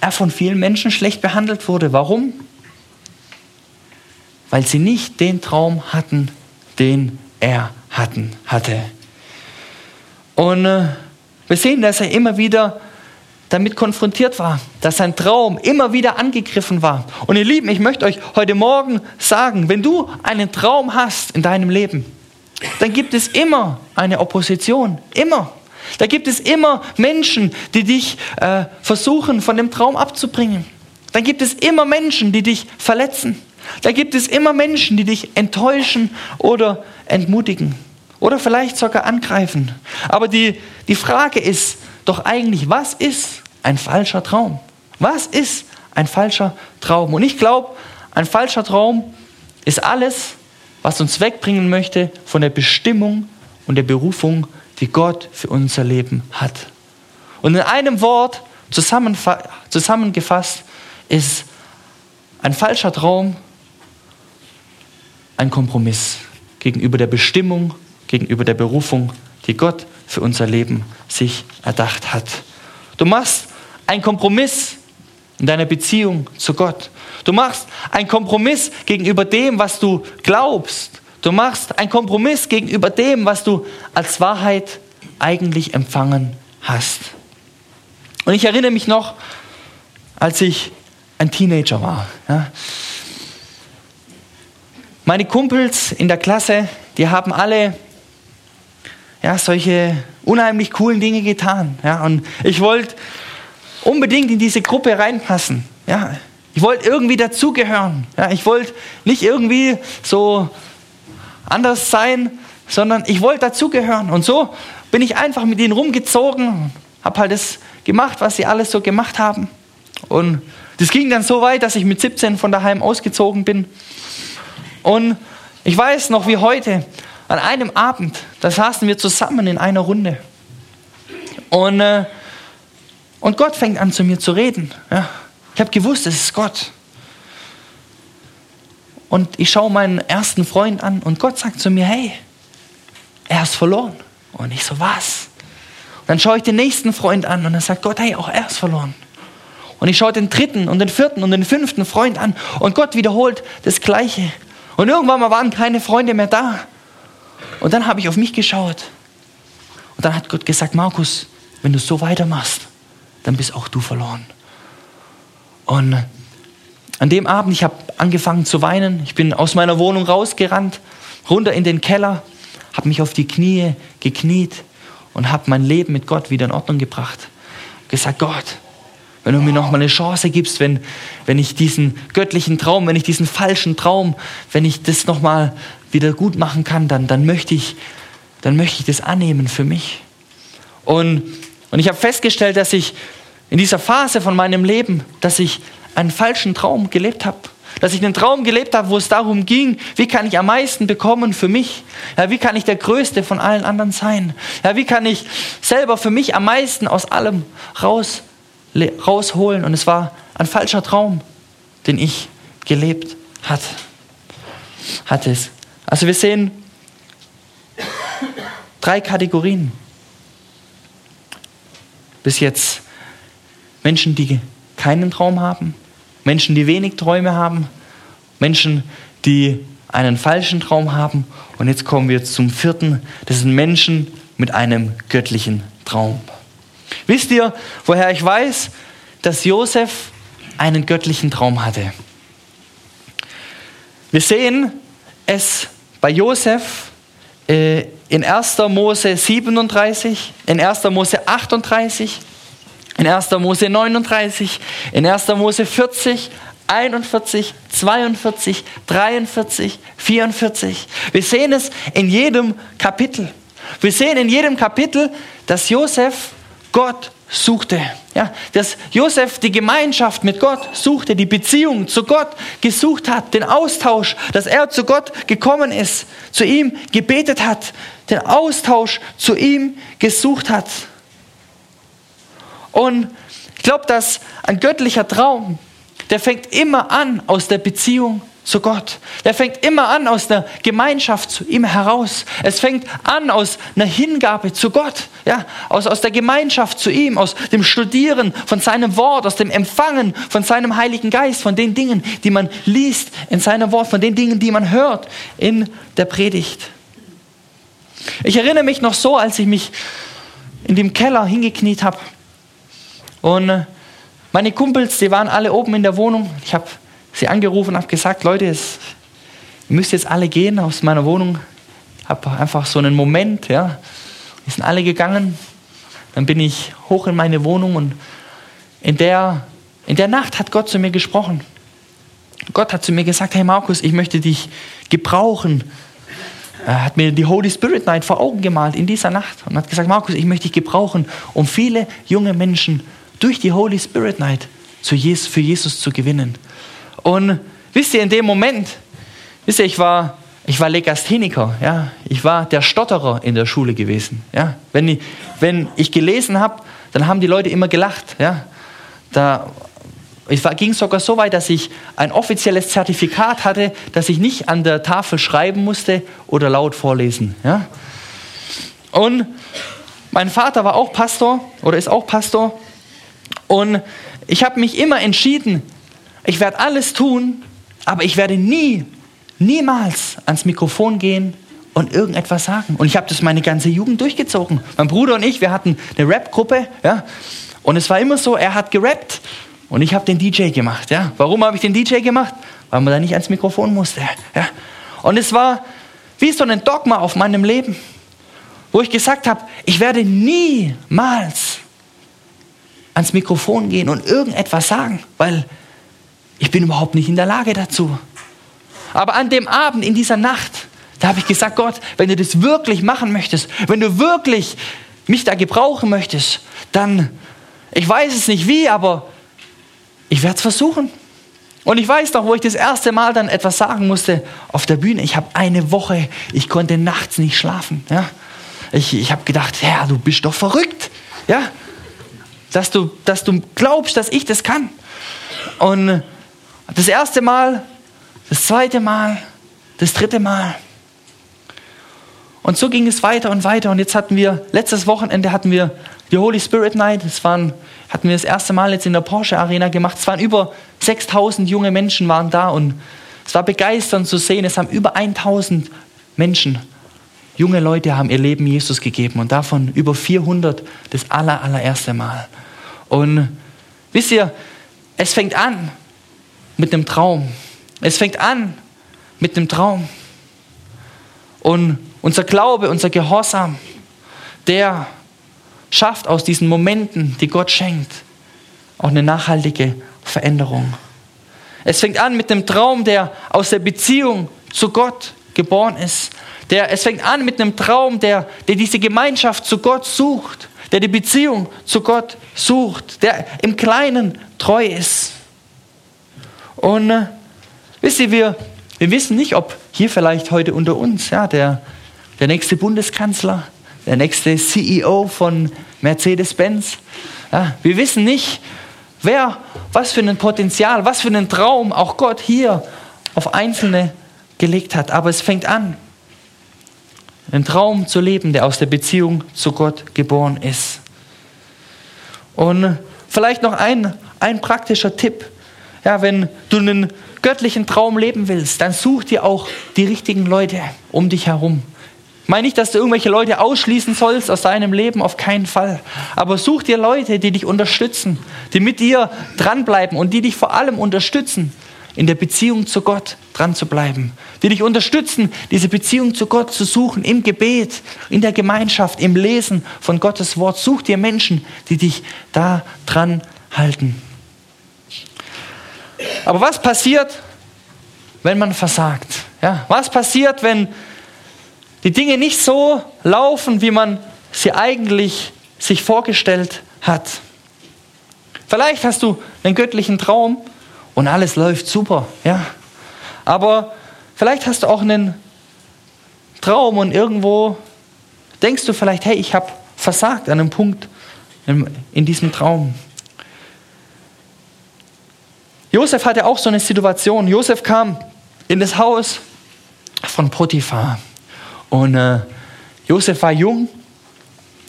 er von vielen Menschen schlecht behandelt wurde. Warum? Weil sie nicht den Traum hatten, den er hatten, hatte. Und äh, wir sehen, dass er immer wieder damit konfrontiert war, dass sein Traum immer wieder angegriffen war. Und ihr Lieben, ich möchte euch heute Morgen sagen, wenn du einen Traum hast in deinem Leben, dann gibt es immer eine Opposition, immer. Da gibt es immer Menschen, die dich äh, versuchen, von dem Traum abzubringen. Dann gibt es immer Menschen, die dich verletzen. Da gibt es immer Menschen, die dich enttäuschen oder entmutigen oder vielleicht sogar angreifen. Aber die, die Frage ist doch eigentlich, was ist ein falscher Traum? Was ist ein falscher Traum? Und ich glaube, ein falscher Traum ist alles, was uns wegbringen möchte von der Bestimmung und der Berufung die Gott für unser Leben hat. Und in einem Wort zusammengefasst ist ein falscher Traum ein Kompromiss gegenüber der Bestimmung, gegenüber der Berufung, die Gott für unser Leben sich erdacht hat. Du machst einen Kompromiss in deiner Beziehung zu Gott. Du machst einen Kompromiss gegenüber dem, was du glaubst, Du machst einen Kompromiss gegenüber dem, was du als Wahrheit eigentlich empfangen hast. Und ich erinnere mich noch, als ich ein Teenager war. Ja. Meine Kumpels in der Klasse, die haben alle ja, solche unheimlich coolen Dinge getan. Ja. Und ich wollte unbedingt in diese Gruppe reinpassen. Ja. Ich wollte irgendwie dazugehören. Ja. Ich wollte nicht irgendwie so anders sein, sondern ich wollte dazugehören. Und so bin ich einfach mit ihnen rumgezogen, habe halt das gemacht, was sie alles so gemacht haben. Und das ging dann so weit, dass ich mit 17 von daheim ausgezogen bin. Und ich weiß noch wie heute, an einem Abend, da saßen wir zusammen in einer Runde. Und, äh, und Gott fängt an zu mir zu reden. Ja. Ich habe gewusst, es ist Gott. Und ich schaue meinen ersten Freund an und Gott sagt zu mir, hey, er ist verloren. Und ich so, was? Und dann schaue ich den nächsten Freund an und dann sagt Gott, hey, auch er ist verloren. Und ich schaue den dritten und den vierten und den fünften Freund an und Gott wiederholt das Gleiche. Und irgendwann mal waren keine Freunde mehr da. Und dann habe ich auf mich geschaut. Und dann hat Gott gesagt, Markus, wenn du so weitermachst, dann bist auch du verloren. Und an dem Abend, ich habe angefangen zu weinen. Ich bin aus meiner Wohnung rausgerannt, runter in den Keller, habe mich auf die Knie gekniet und habe mein Leben mit Gott wieder in Ordnung gebracht. Gesagt, Gott, wenn du mir noch mal eine Chance gibst, wenn, wenn ich diesen göttlichen Traum, wenn ich diesen falschen Traum, wenn ich das noch mal wieder gut machen kann, dann, dann, möchte, ich, dann möchte ich das annehmen für mich. Und, und ich habe festgestellt, dass ich in dieser Phase von meinem Leben, dass ich einen falschen Traum gelebt habe. Dass ich einen Traum gelebt habe, wo es darum ging, wie kann ich am meisten bekommen für mich? Ja, wie kann ich der Größte von allen anderen sein? Ja, wie kann ich selber für mich am meisten aus allem raus, rausholen? Und es war ein falscher Traum, den ich gelebt hat, hatte. Es Also wir sehen drei Kategorien. Bis jetzt Menschen, die keinen Traum haben, Menschen, die wenig Träume haben, Menschen, die einen falschen Traum haben. Und jetzt kommen wir zum vierten. Das sind Menschen mit einem göttlichen Traum. Wisst ihr, woher ich weiß, dass Josef einen göttlichen Traum hatte? Wir sehen es bei Josef äh, in 1. Mose 37, in 1. Mose 38, in 1. Mose 39, in 1. Mose 40, 41, 42, 43, 44. Wir sehen es in jedem Kapitel. Wir sehen in jedem Kapitel, dass Josef Gott suchte. Ja, dass Josef die Gemeinschaft mit Gott suchte, die Beziehung zu Gott gesucht hat, den Austausch, dass er zu Gott gekommen ist, zu ihm gebetet hat, den Austausch zu ihm gesucht hat. Und ich glaube, dass ein göttlicher Traum, der fängt immer an aus der Beziehung zu Gott. Der fängt immer an aus der Gemeinschaft zu ihm heraus. Es fängt an aus einer Hingabe zu Gott, ja, aus, aus der Gemeinschaft zu ihm, aus dem Studieren von seinem Wort, aus dem Empfangen von seinem Heiligen Geist, von den Dingen, die man liest in seinem Wort, von den Dingen, die man hört in der Predigt. Ich erinnere mich noch so, als ich mich in dem Keller hingekniet habe und meine Kumpels, die waren alle oben in der Wohnung. Ich habe sie angerufen und habe gesagt, Leute, ihr müsst jetzt alle gehen aus meiner Wohnung. Ich habe einfach so einen Moment, ja. Wir sind alle gegangen. Dann bin ich hoch in meine Wohnung und in der, in der Nacht hat Gott zu mir gesprochen. Gott hat zu mir gesagt, hey Markus, ich möchte dich gebrauchen. Er hat mir die Holy Spirit Night vor Augen gemalt in dieser Nacht und hat gesagt, Markus, ich möchte dich gebrauchen, um viele junge Menschen durch die Holy Spirit Night für Jesus zu gewinnen. Und wisst ihr, in dem Moment, wisst ihr, ich war, ich war Legastheniker, ja, ich war der Stotterer in der Schule gewesen, ja. Wenn ich, wenn ich gelesen habe, dann haben die Leute immer gelacht, ja. Da, es ging sogar so weit, dass ich ein offizielles Zertifikat hatte, dass ich nicht an der Tafel schreiben musste oder laut vorlesen, ja. Und mein Vater war auch Pastor oder ist auch Pastor und ich habe mich immer entschieden, ich werde alles tun, aber ich werde nie, niemals ans Mikrofon gehen und irgendetwas sagen. Und ich habe das meine ganze Jugend durchgezogen. Mein Bruder und ich, wir hatten eine Rap-Gruppe, ja, und es war immer so, er hat gerappt und ich habe den DJ gemacht, ja. Warum habe ich den DJ gemacht? Weil man da nicht ans Mikrofon musste, ja. Und es war wie so ein Dogma auf meinem Leben, wo ich gesagt habe, ich werde niemals ans Mikrofon gehen und irgendetwas sagen, weil ich bin überhaupt nicht in der Lage dazu. Aber an dem Abend, in dieser Nacht, da habe ich gesagt, Gott, wenn du das wirklich machen möchtest, wenn du wirklich mich da gebrauchen möchtest, dann, ich weiß es nicht wie, aber ich werde es versuchen. Und ich weiß noch, wo ich das erste Mal dann etwas sagen musste auf der Bühne. Ich habe eine Woche, ich konnte nachts nicht schlafen. Ja? Ich, ich habe gedacht, Herr, du bist doch verrückt. Ja? Dass, du, dass du glaubst, dass ich das kann. Und das erste Mal, das zweite Mal, das dritte Mal. Und so ging es weiter und weiter. Und jetzt hatten wir, letztes Wochenende hatten wir die Holy Spirit Night. Das waren, hatten wir das erste Mal jetzt in der Porsche Arena gemacht. Es waren über 6000 junge Menschen waren da und es war begeisternd zu sehen. Es haben über 1000 Menschen, junge Leute haben ihr Leben Jesus gegeben und davon über 400 das aller, allererste Mal. Und wisst ihr, es fängt an mit einem Traum. Es fängt an mit einem Traum. Und unser Glaube, unser Gehorsam, der schafft aus diesen Momenten, die Gott schenkt, auch eine nachhaltige Veränderung. Es fängt an mit einem Traum, der aus der Beziehung zu Gott geboren ist. Der, es fängt an mit einem Traum, der, der diese Gemeinschaft zu Gott sucht, der die Beziehung zu Gott sucht, der im Kleinen treu ist. Und äh, wisst ihr, wir, wir wissen nicht, ob hier vielleicht heute unter uns ja, der, der nächste Bundeskanzler, der nächste CEO von Mercedes-Benz, ja, wir wissen nicht, wer, was für ein Potenzial, was für einen Traum auch Gott hier auf Einzelne gelegt hat. Aber es fängt an, einen Traum zu leben, der aus der Beziehung zu Gott geboren ist. Und vielleicht noch ein, ein praktischer Tipp. Ja, wenn du einen göttlichen Traum leben willst, dann such dir auch die richtigen Leute um dich herum. Ich meine nicht, dass du irgendwelche Leute ausschließen sollst aus deinem Leben, auf keinen Fall. Aber such dir Leute, die dich unterstützen, die mit dir dranbleiben und die dich vor allem unterstützen, in der Beziehung zu Gott dran zu bleiben, die dich unterstützen, diese Beziehung zu Gott zu suchen, im Gebet, in der Gemeinschaft, im Lesen von Gottes Wort. Such dir Menschen, die dich da dran halten. Aber was passiert, wenn man versagt? Ja, was passiert, wenn die Dinge nicht so laufen, wie man sie eigentlich sich vorgestellt hat? Vielleicht hast du einen göttlichen Traum und alles läuft super, ja. Aber vielleicht hast du auch einen Traum und irgendwo denkst du vielleicht, hey, ich habe versagt an einem Punkt in diesem Traum. Josef hatte auch so eine Situation. Josef kam in das Haus von Potiphar. Und äh, Josef war jung,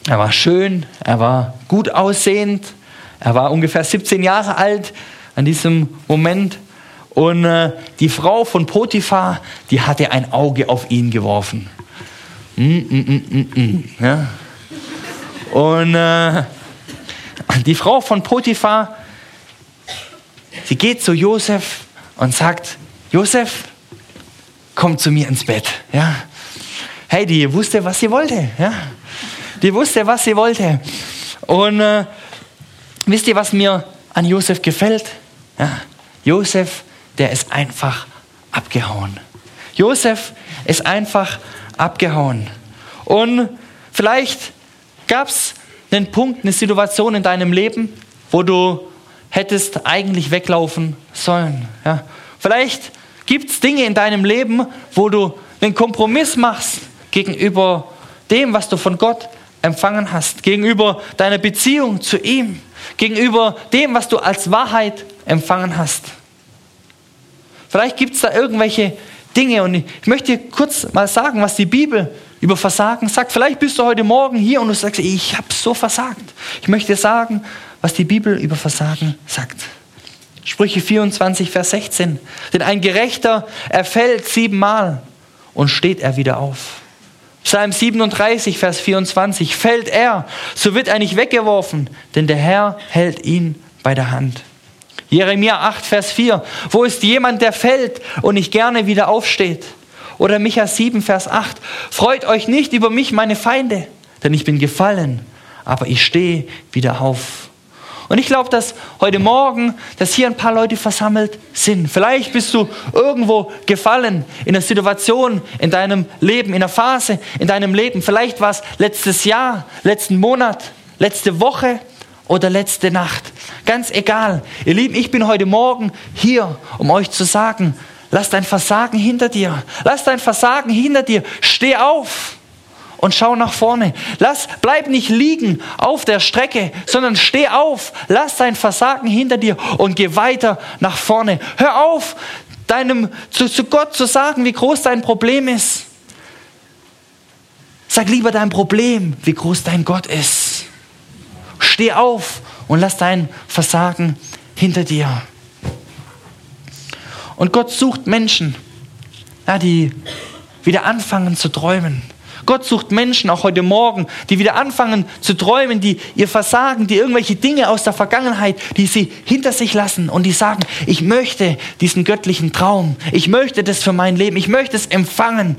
er war schön, er war gut aussehend, er war ungefähr 17 Jahre alt an diesem Moment. Und äh, die Frau von Potiphar, die hatte ein Auge auf ihn geworfen. Mm, mm, mm, mm, mm ja. Und äh, die Frau von Potiphar, Sie geht zu Josef und sagt, Josef, komm zu mir ins Bett. Ja. Hey, die wusste, was sie wollte. Ja. Die wusste, was sie wollte. Und äh, wisst ihr, was mir an Josef gefällt? Ja. Josef, der ist einfach abgehauen. Josef ist einfach abgehauen. Und vielleicht gab es einen Punkt, eine Situation in deinem Leben, wo du hättest eigentlich weglaufen sollen. Ja. Vielleicht gibt es Dinge in deinem Leben, wo du einen Kompromiss machst gegenüber dem, was du von Gott empfangen hast, gegenüber deiner Beziehung zu ihm, gegenüber dem, was du als Wahrheit empfangen hast. Vielleicht gibt es da irgendwelche Dinge und ich möchte dir kurz mal sagen, was die Bibel über Versagen sagt. Vielleicht bist du heute Morgen hier und du sagst, ich habe so versagt. Ich möchte dir sagen, was die Bibel über Versagen sagt. Sprüche 24, Vers 16. Denn ein Gerechter erfällt siebenmal und steht er wieder auf. Psalm 37, Vers 24. Fällt er, so wird er nicht weggeworfen, denn der Herr hält ihn bei der Hand. Jeremia 8, Vers 4. Wo ist jemand, der fällt und nicht gerne wieder aufsteht? Oder Micha 7, Vers 8. Freut euch nicht über mich, meine Feinde, denn ich bin gefallen, aber ich stehe wieder auf. Und ich glaube, dass heute Morgen, dass hier ein paar Leute versammelt sind. Vielleicht bist du irgendwo gefallen in einer Situation in deinem Leben, in einer Phase in deinem Leben. Vielleicht war es letztes Jahr, letzten Monat, letzte Woche oder letzte Nacht. Ganz egal. Ihr Lieben, ich bin heute Morgen hier, um euch zu sagen, lass dein Versagen hinter dir. Lass dein Versagen hinter dir. Steh auf und schau nach vorne. Lass, bleib nicht liegen auf der Strecke, sondern steh auf. Lass dein Versagen hinter dir und geh weiter nach vorne. Hör auf, deinem, zu, zu Gott zu sagen, wie groß dein Problem ist. Sag lieber dein Problem, wie groß dein Gott ist. Steh auf und lass dein Versagen hinter dir. Und Gott sucht Menschen, ja, die wieder anfangen zu träumen, Gott sucht Menschen, auch heute Morgen, die wieder anfangen zu träumen, die ihr Versagen, die irgendwelche Dinge aus der Vergangenheit, die sie hinter sich lassen und die sagen, ich möchte diesen göttlichen Traum, ich möchte das für mein Leben, ich möchte es empfangen,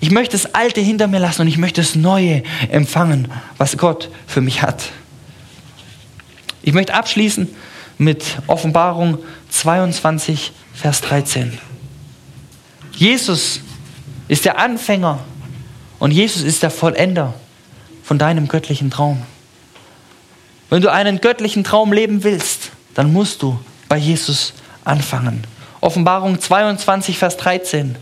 ich möchte das Alte hinter mir lassen und ich möchte das Neue empfangen, was Gott für mich hat. Ich möchte abschließen mit Offenbarung 22, Vers 13. Jesus ist der Anfänger und Jesus ist der Vollender von deinem göttlichen Traum. Wenn du einen göttlichen Traum leben willst, dann musst du bei Jesus anfangen. Offenbarung 22, Vers 13.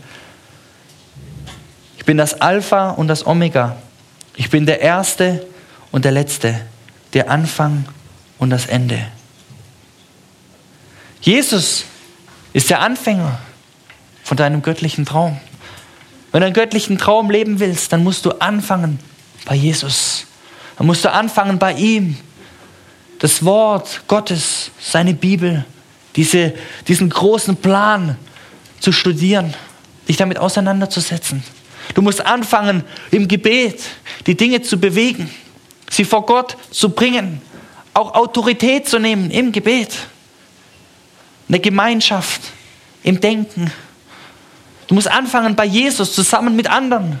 Ich bin das Alpha und das Omega. Ich bin der Erste und der Letzte, der Anfang und das Ende. Jesus ist der Anfänger von deinem göttlichen Traum. Wenn du einen göttlichen Traum leben willst, dann musst du anfangen bei Jesus. Dann musst du anfangen bei ihm. Das Wort Gottes, seine Bibel, diese, diesen großen Plan zu studieren, dich damit auseinanderzusetzen. Du musst anfangen, im Gebet die Dinge zu bewegen, sie vor Gott zu bringen, auch Autorität zu nehmen im Gebet, eine Gemeinschaft im Denken. Du musst anfangen, bei Jesus zusammen mit anderen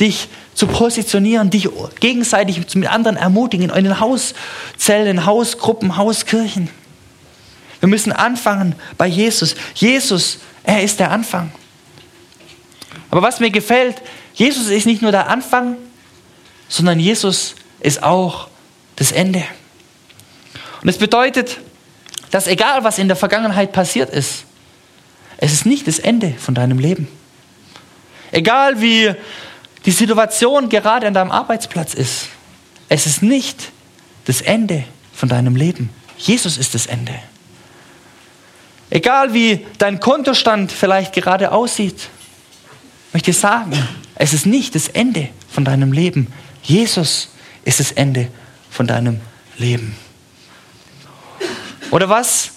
dich zu positionieren, dich gegenseitig mit anderen ermutigen, in den Hauszellen, Hausgruppen, Hauskirchen. Wir müssen anfangen bei Jesus. Jesus, er ist der Anfang. Aber was mir gefällt, Jesus ist nicht nur der Anfang, sondern Jesus ist auch das Ende. Und es bedeutet, dass egal was in der Vergangenheit passiert ist, es ist nicht das Ende von deinem Leben. Egal wie die Situation gerade an deinem Arbeitsplatz ist, es ist nicht das Ende von deinem Leben. Jesus ist das Ende. Egal wie dein Kontostand vielleicht gerade aussieht, möchte ich sagen, es ist nicht das Ende von deinem Leben. Jesus ist das Ende von deinem Leben. Oder was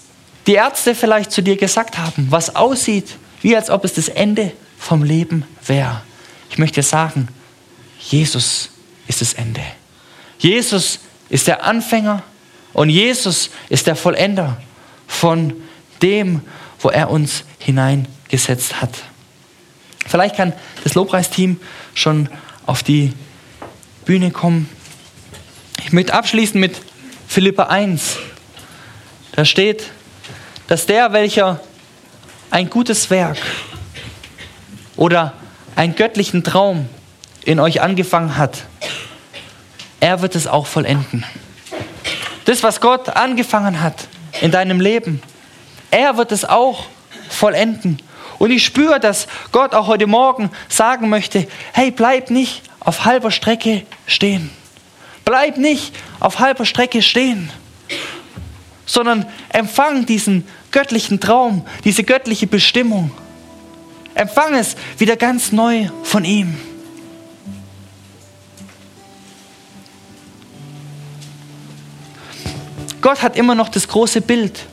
die Ärzte vielleicht zu dir gesagt haben, was aussieht, wie als ob es das Ende vom Leben wäre. Ich möchte sagen, Jesus ist das Ende. Jesus ist der Anfänger und Jesus ist der Vollender von dem, wo er uns hineingesetzt hat. Vielleicht kann das Lobpreisteam schon auf die Bühne kommen. Ich möchte abschließen mit Philippa 1. Da steht, dass der, welcher ein gutes Werk oder einen göttlichen Traum in euch angefangen hat, er wird es auch vollenden. Das, was Gott angefangen hat in deinem Leben, er wird es auch vollenden. Und ich spüre, dass Gott auch heute Morgen sagen möchte, hey, bleib nicht auf halber Strecke stehen. Bleib nicht auf halber Strecke stehen, sondern empfang diesen göttlichen Traum, diese göttliche Bestimmung. Empfang es wieder ganz neu von ihm. Gott hat immer noch das große Bild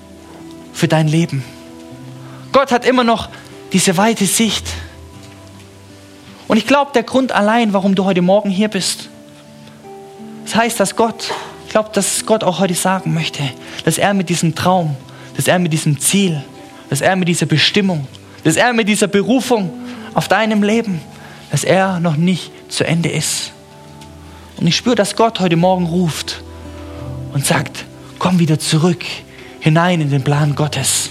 für dein Leben. Gott hat immer noch diese weite Sicht. Und ich glaube, der Grund allein, warum du heute Morgen hier bist, das heißt, dass Gott, glaube, dass Gott auch heute sagen möchte, dass er mit diesem Traum, dass er mit diesem Ziel, dass er mit dieser Bestimmung, dass er mit dieser Berufung auf deinem Leben, dass er noch nicht zu Ende ist. Und ich spüre, dass Gott heute Morgen ruft und sagt, komm wieder zurück hinein in den Plan Gottes.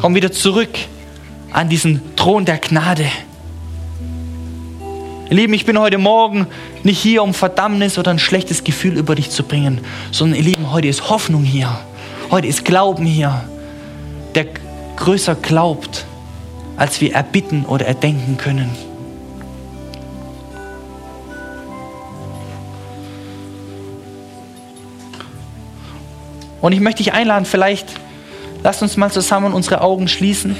Komm wieder zurück an diesen Thron der Gnade. Ihr Lieben, ich bin heute Morgen nicht hier, um Verdammnis oder ein schlechtes Gefühl über dich zu bringen, sondern ihr Lieben, heute ist Hoffnung hier. Heute ist Glauben hier, der größer glaubt, als wir erbitten oder erdenken können. Und ich möchte dich einladen, vielleicht lasst uns mal zusammen unsere Augen schließen.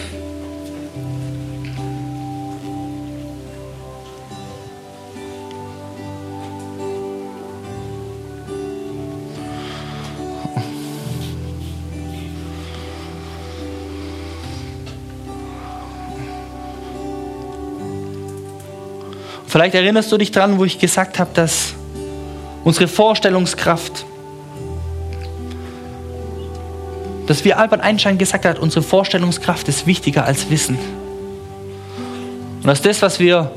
Vielleicht erinnerst du dich dran, wo ich gesagt habe, dass unsere Vorstellungskraft dass wie Albert Einstein gesagt hat, unsere Vorstellungskraft ist wichtiger als Wissen. Und dass das, was wir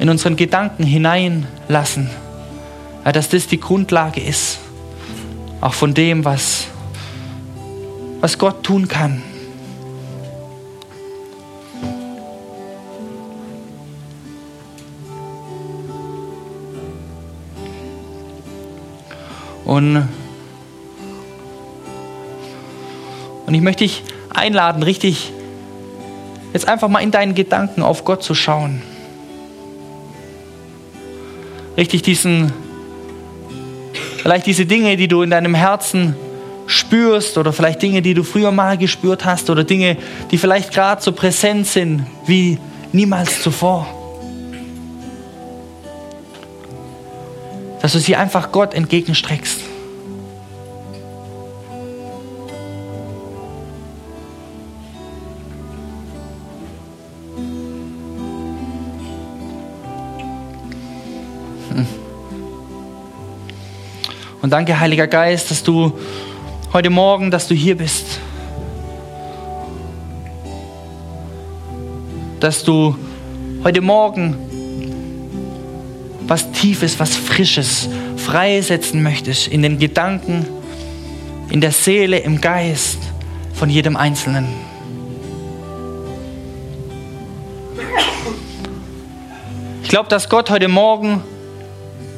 in unseren Gedanken hineinlassen, ja, dass das die Grundlage ist, auch von dem, was, was Gott tun kann. Und Und ich möchte dich einladen, richtig jetzt einfach mal in deinen Gedanken auf Gott zu schauen. Richtig diesen, vielleicht diese Dinge, die du in deinem Herzen spürst oder vielleicht Dinge, die du früher mal gespürt hast oder Dinge, die vielleicht gerade so präsent sind wie niemals zuvor. Dass du sie einfach Gott entgegenstreckst. Danke, Heiliger Geist, dass du heute Morgen, dass du hier bist. Dass du heute Morgen was Tiefes, was Frisches freisetzen möchtest in den Gedanken, in der Seele, im Geist von jedem Einzelnen. Ich glaube, dass Gott heute Morgen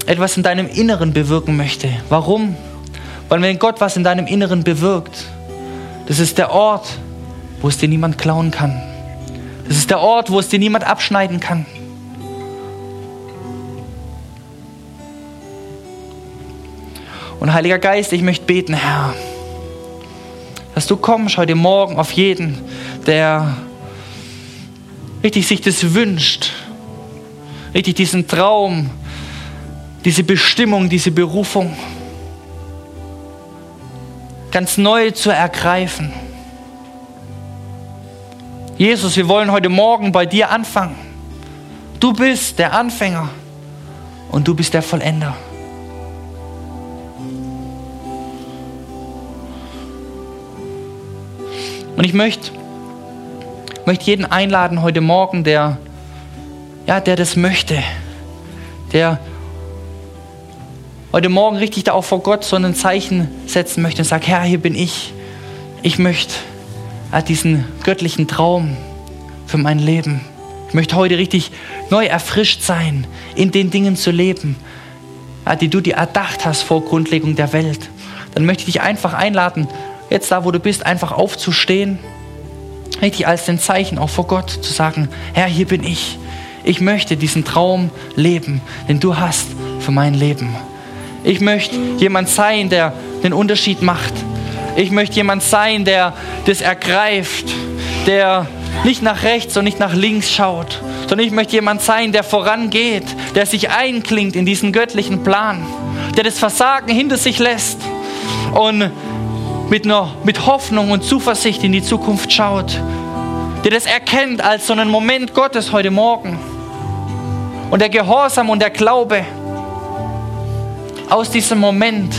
etwas in deinem Inneren bewirken möchte. Warum? Weil wenn Gott was in deinem Inneren bewirkt, das ist der Ort, wo es dir niemand klauen kann. Das ist der Ort, wo es dir niemand abschneiden kann. Und Heiliger Geist, ich möchte beten, Herr, dass du kommst heute Morgen auf jeden, der richtig sich das wünscht, richtig diesen Traum, diese Bestimmung, diese Berufung ganz neu zu ergreifen. Jesus, wir wollen heute Morgen bei dir anfangen. Du bist der Anfänger und du bist der Vollender. Und ich möchte, möchte jeden einladen heute Morgen, der, ja, der das möchte, der heute Morgen richtig da auch vor Gott so ein Zeichen setzen möchte und sagt, Herr, hier bin ich. Ich möchte diesen göttlichen Traum für mein Leben. Ich möchte heute richtig neu erfrischt sein, in den Dingen zu leben, die du dir erdacht hast vor Grundlegung der Welt. Dann möchte ich dich einfach einladen, jetzt da, wo du bist, einfach aufzustehen, richtig als ein Zeichen auch vor Gott zu sagen, Herr, hier bin ich. Ich möchte diesen Traum leben, den du hast für mein Leben. Ich möchte jemand sein, der den Unterschied macht. Ich möchte jemand sein, der das ergreift, der nicht nach rechts und nicht nach links schaut, sondern ich möchte jemand sein, der vorangeht, der sich einklingt in diesen göttlichen Plan, der das Versagen hinter sich lässt und mit, einer, mit Hoffnung und Zuversicht in die Zukunft schaut, der das erkennt als so einen Moment Gottes heute Morgen. Und der Gehorsam und der Glaube, aus diesem Moment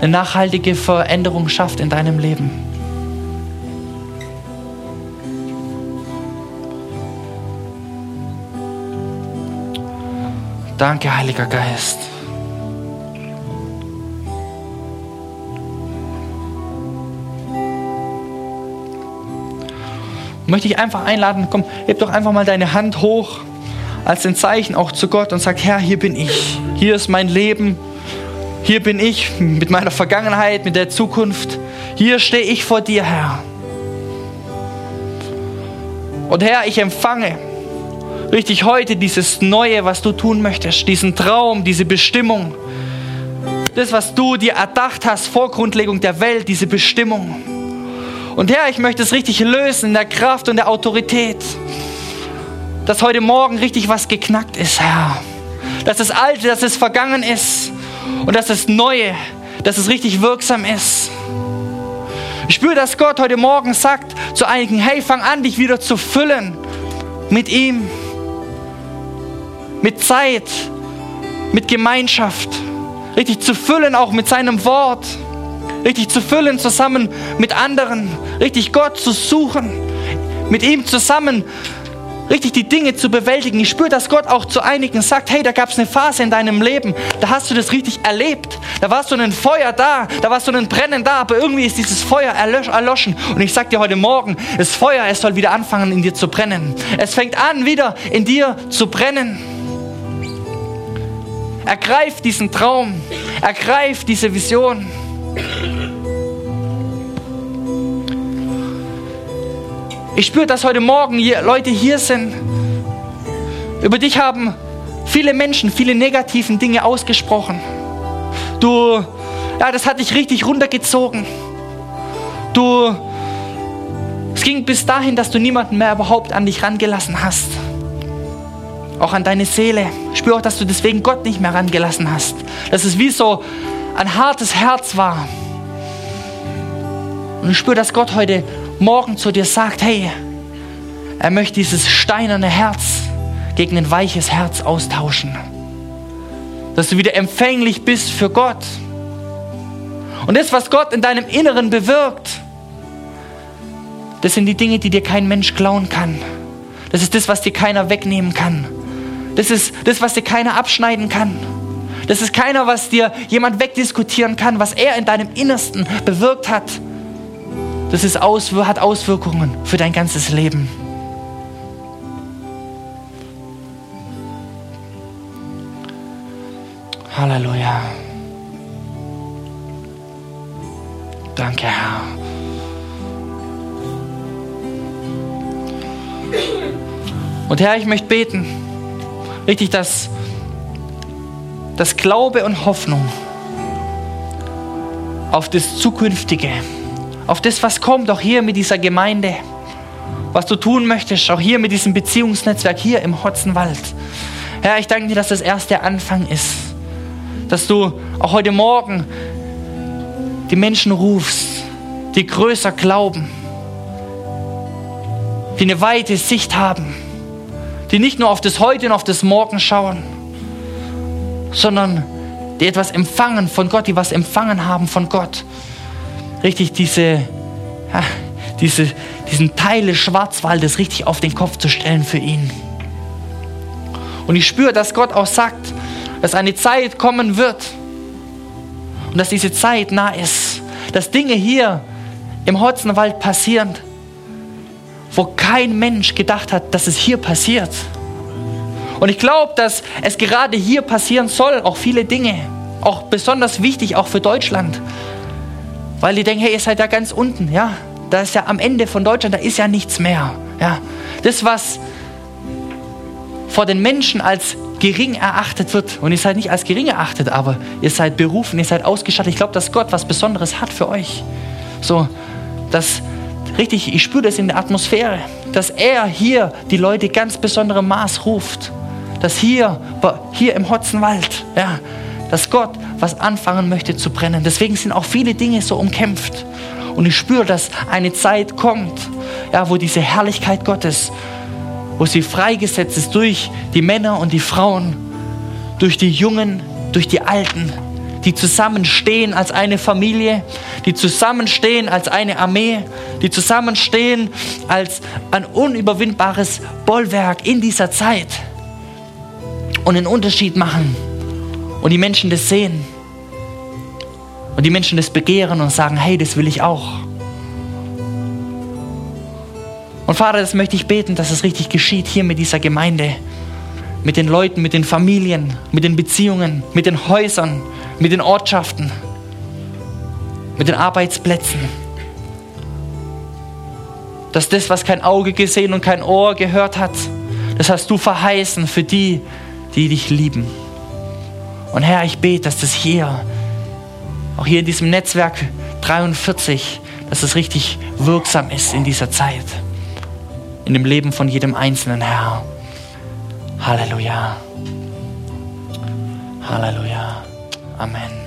eine nachhaltige Veränderung schafft in deinem Leben. Danke, Heiliger Geist. Möchte ich einfach einladen, komm, heb doch einfach mal deine Hand hoch als ein Zeichen auch zu Gott und sag, Herr, hier bin ich. Hier ist mein Leben. Hier bin ich mit meiner Vergangenheit, mit der Zukunft. Hier stehe ich vor dir, Herr. Und Herr, ich empfange richtig heute dieses Neue, was du tun möchtest, diesen Traum, diese Bestimmung. Das, was du dir erdacht hast vor Grundlegung der Welt, diese Bestimmung. Und Herr, ich möchte es richtig lösen in der Kraft und der Autorität, dass heute Morgen richtig was geknackt ist, Herr. Dass das Alte, dass es vergangen ist und dass das Neue, dass es richtig wirksam ist. Ich spüre, dass Gott heute Morgen sagt zu einigen, hey, fang an, dich wieder zu füllen mit ihm, mit Zeit, mit Gemeinschaft, richtig zu füllen auch mit seinem Wort, richtig zu füllen zusammen mit anderen, richtig Gott zu suchen, mit ihm zusammen richtig die Dinge zu bewältigen. Ich spüre, dass Gott auch zu einigen sagt, hey, da gab es eine Phase in deinem Leben, da hast du das richtig erlebt. Da war so ein Feuer da, da war so ein Brennen da, aber irgendwie ist dieses Feuer erloschen. Und ich sage dir heute Morgen, das Feuer, es soll wieder anfangen in dir zu brennen. Es fängt an, wieder in dir zu brennen. Ergreif diesen Traum, ergreif diese Vision. Ich spüre, dass heute Morgen hier Leute hier sind. Über dich haben viele Menschen viele negativen Dinge ausgesprochen. Du, ja, das hat dich richtig runtergezogen. Du, es ging bis dahin, dass du niemanden mehr überhaupt an dich rangelassen hast. Auch an deine Seele. Spür auch, dass du deswegen Gott nicht mehr rangelassen hast. Dass es wie so ein hartes Herz war. Und ich spüre, dass Gott heute Morgen zu dir sagt, hey, er möchte dieses steinerne Herz gegen ein weiches Herz austauschen. Dass du wieder empfänglich bist für Gott. Und das, was Gott in deinem Inneren bewirkt, das sind die Dinge, die dir kein Mensch klauen kann. Das ist das, was dir keiner wegnehmen kann. Das ist das, was dir keiner abschneiden kann. Das ist keiner, was dir jemand wegdiskutieren kann, was er in deinem Innersten bewirkt hat. Das ist aus, hat Auswirkungen für dein ganzes Leben. Halleluja. Danke, Herr. Und Herr, ich möchte beten, richtig, dass, dass Glaube und Hoffnung auf das Zukünftige, auf das, was kommt, auch hier mit dieser Gemeinde, was du tun möchtest, auch hier mit diesem Beziehungsnetzwerk, hier im Hotzenwald. Herr, ich danke dir, dass das erst der Anfang ist, dass du auch heute Morgen die Menschen rufst, die größer glauben, die eine weite Sicht haben, die nicht nur auf das Heute und auf das Morgen schauen, sondern die etwas empfangen von Gott, die was empfangen haben von Gott. Richtig diese, ja, diese, diesen Teil des Schwarzwaldes richtig auf den Kopf zu stellen für ihn. Und ich spüre, dass Gott auch sagt, dass eine Zeit kommen wird, und dass diese Zeit nah ist. Dass Dinge hier im Hotzenwald passieren, wo kein Mensch gedacht hat, dass es hier passiert. Und ich glaube, dass es gerade hier passieren soll, auch viele Dinge. Auch besonders wichtig, auch für Deutschland. Weil die denken, hey, ihr seid ja ganz unten, ja. Da ist ja am Ende von Deutschland, da ist ja nichts mehr. Ja. Das, was vor den Menschen als gering erachtet wird. Und ihr seid nicht als gering erachtet, aber ihr seid berufen, ihr seid ausgestattet. Ich glaube, dass Gott was Besonderes hat für euch. So, dass, richtig, ich spüre das in der Atmosphäre, dass er hier die Leute ganz besonderem Maß ruft. Dass hier, hier im Hotzenwald, ja, dass Gott was anfangen möchte zu brennen. Deswegen sind auch viele Dinge so umkämpft. Und ich spüre, dass eine Zeit kommt, ja, wo diese Herrlichkeit Gottes wo sie freigesetzt ist durch die Männer und die Frauen, durch die Jungen, durch die Alten, die zusammenstehen als eine Familie, die zusammenstehen als eine Armee, die zusammenstehen als ein unüberwindbares Bollwerk in dieser Zeit und einen Unterschied machen und die Menschen das sehen und die Menschen das begehren und sagen, hey, das will ich auch. Und Vater, das möchte ich beten, dass es richtig geschieht hier mit dieser Gemeinde, mit den Leuten, mit den Familien, mit den Beziehungen, mit den Häusern, mit den Ortschaften, mit den Arbeitsplätzen. Dass das, was kein Auge gesehen und kein Ohr gehört hat, das hast du verheißen für die, die dich lieben. Und Herr, ich bete, dass das hier, auch hier in diesem Netzwerk 43, dass es richtig wirksam ist in dieser Zeit in dem Leben von jedem Einzelnen, Herr. Halleluja. Halleluja. Amen.